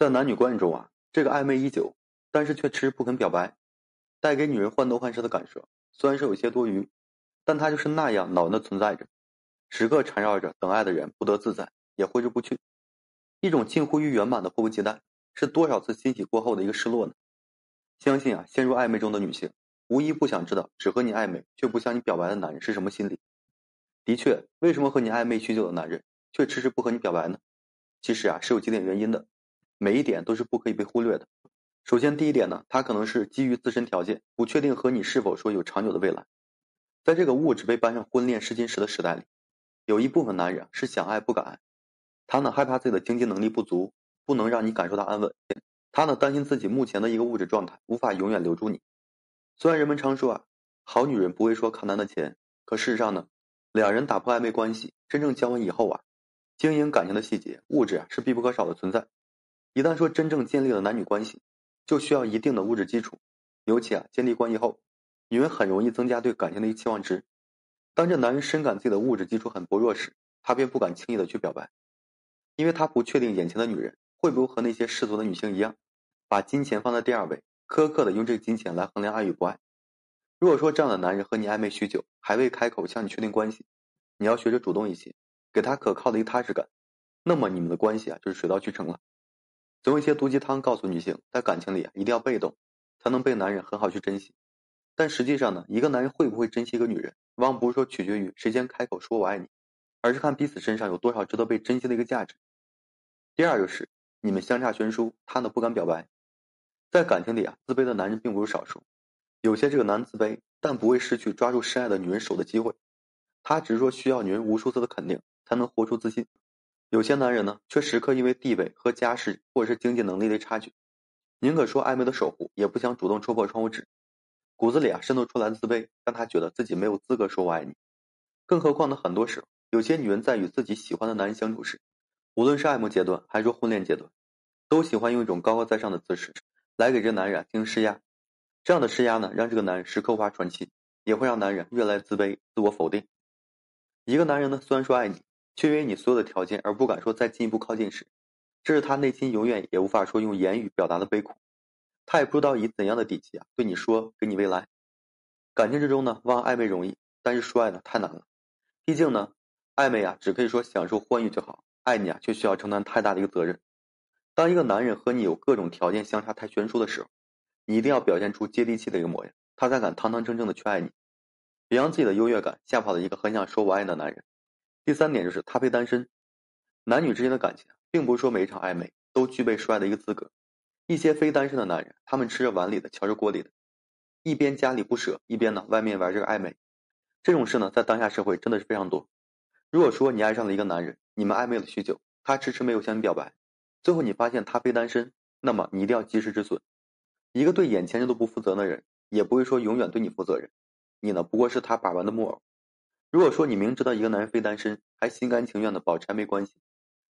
在男女关系中啊，这个暧昧已久，但是却迟迟不肯表白，带给女人患得患失的感受。虽然是有些多余，但它就是那样恼人的存在着，时刻缠绕着等爱的人不得自在，也挥之不去。一种近乎于圆满的迫不及待，是多少次欣喜过后的一个失落呢？相信啊，陷入暧昧中的女性，无一不想知道，只和你暧昧却不向你表白的男人是什么心理。的确，为什么和你暧昧许久的男人却迟迟不和你表白呢？其实啊，是有几点原因的。每一点都是不可以被忽略的。首先，第一点呢，他可能是基于自身条件，不确定和你是否说有长久的未来。在这个物质被搬上婚恋试金石的时代里，有一部分男人是想爱不敢爱，他呢害怕自己的经济能力不足，不能让你感受到安稳；他呢担心自己目前的一个物质状态无法永远留住你。虽然人们常说啊，好女人不会说靠男的钱，可事实上呢，两人打破暧昧关系，真正交往以后啊，经营感情的细节，物质啊是必不可少的存在。一旦说真正建立了男女关系，就需要一定的物质基础。尤其啊，建立关系后，女人很容易增加对感情的一个期望值。当这男人深感自己的物质基础很薄弱时，他便不敢轻易的去表白，因为他不确定眼前的女人会不会和那些世俗的女性一样，把金钱放在第二位，苛刻的用这个金钱来衡量爱与不爱。如果说这样的男人和你暧昧许久，还未开口向你确定关系，你要学着主动一些，给他可靠的一个踏实感，那么你们的关系啊，就是水到渠成了。总有一些毒鸡汤告诉女性，在感情里，一定要被动，才能被男人很好去珍惜。但实际上呢，一个男人会不会珍惜一个女人，往往不是说取决于谁先开口说我爱你，而是看彼此身上有多少值得被珍惜的一个价值。第二就是你们相差悬殊，他呢不敢表白。在感情里啊，自卑的男人并不是少数。有些这个男自卑，但不会失去抓住深爱的女人手的机会。他只是说需要女人无数次的肯定，才能活出自信。有些男人呢，却时刻因为地位和家世或者是经济能力的差距，宁可说暧昧的守护，也不想主动戳破窗户纸，骨子里啊渗透出来的自卑，让他觉得自己没有资格说我爱你。更何况呢，很多时候，有些女人在与自己喜欢的男人相处时，无论是爱慕阶段还是说婚恋阶段，都喜欢用一种高高在上的姿势来给这男人啊进行施压。这样的施压呢，让这个男人时刻无法喘气，也会让男人越来越自卑、自我否定。一个男人呢，虽然说爱你。却因为你所有的条件而不敢说再进一步靠近时，这是他内心永远也无法说用言语表达的悲苦。他也不知道以怎样的底气啊对你说给你未来。感情之中呢，忘暧昧容易，但是说爱呢太难了。毕竟呢，暧昧啊只可以说享受欢愉就好，爱你啊却需要承担太大的一个责任。当一个男人和你有各种条件相差太悬殊的时候，你一定要表现出接地气的一个模样，他才敢堂堂正正的去爱你，别让自己的优越感吓跑了一个很想说我爱你的男人。第三点就是他非单身，男女之间的感情并不是说每一场暧昧都具备说爱的一个资格。一些非单身的男人，他们吃着碗里的瞧着锅里的，一边家里不舍，一边呢外面玩这个暧昧。这种事呢，在当下社会真的是非常多。如果说你爱上了一个男人，你们暧昧了许久，他迟迟没有向你表白，最后你发现他非单身，那么你一定要及时止损。一个对眼前人都不负责的人，也不会说永远对你负责任。你呢，不过是他把玩的木偶。如果说你明知道一个男人非单身，还心甘情愿的保持暧昧关系，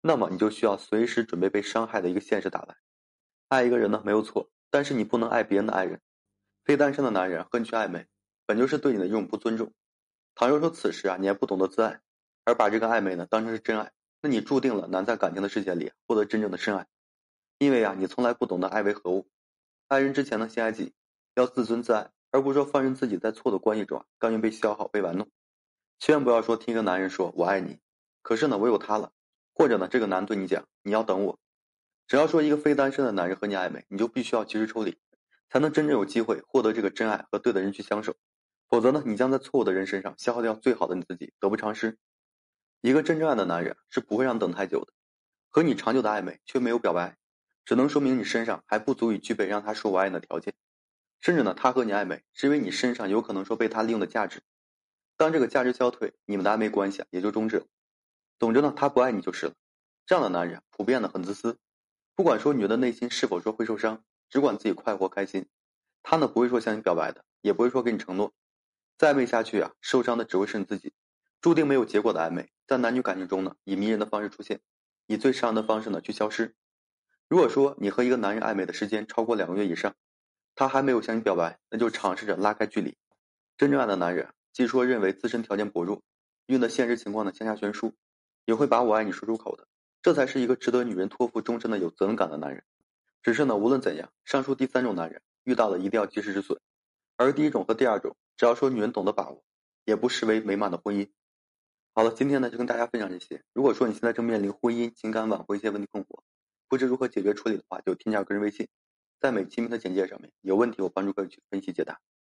那么你就需要随时准备被伤害的一个现实打来。爱一个人呢没有错，但是你不能爱别人的爱人。非单身的男人和你去暧昧，本就是对你的一种不尊重。倘若说此时啊你还不懂得自爱，而把这个暧昧呢当成是真爱，那你注定了难在感情的世界里获得真正的深爱。因为啊你从来不懂得爱为何物。爱人之前呢先爱己，要自尊自爱，而不是说放任自己在错的关系中啊甘愿被消耗被玩弄。千万不要说听一个男人说我爱你，可是呢我有他了，或者呢这个男对你讲你要等我。只要说一个非单身的男人和你暧昧，你就必须要及时抽离，才能真正有机会获得这个真爱和对的人去相守。否则呢，你将在错误的人身上消耗掉最好的你自己，得不偿失。一个真正爱的男人是不会让你等太久的，和你长久的暧昧却没有表白，只能说明你身上还不足以具备让他说我爱你的条件。甚至呢，他和你暧昧是因为你身上有可能说被他利用的价值。当这个价值消退，你们的暧昧关系也就终止了。总之呢，他不爱你就是了。这样的男人普遍的很自私，不管说女人的内心是否说会受伤，只管自己快活开心。他呢不会说向你表白的，也不会说给你承诺。再暧昧下去啊，受伤的只会是你自己。注定没有结果的暧昧，在男女感情中呢，以迷人的方式出现，以最伤人的方式呢去消失。如果说你和一个男人暧昧的时间超过两个月以上，他还没有向你表白，那就尝试着拉开距离。真正爱的男人。既说认为自身条件薄弱，遇的现实情况呢相差悬殊，也会把我爱你说出口的，这才是一个值得女人托付终身的有责任感的男人。只是呢，无论怎样，上述第三种男人遇到了一定要及时止损，而第一种和第二种，只要说女人懂得把握，也不失为美满的婚姻。好了，今天呢就跟大家分享这些。如果说你现在正面临婚姻、情感挽回一些问题困惑，不知如何解决处理的话，就添加个人微信，在每期名的简介上面，有问题我帮助各位去分析解答。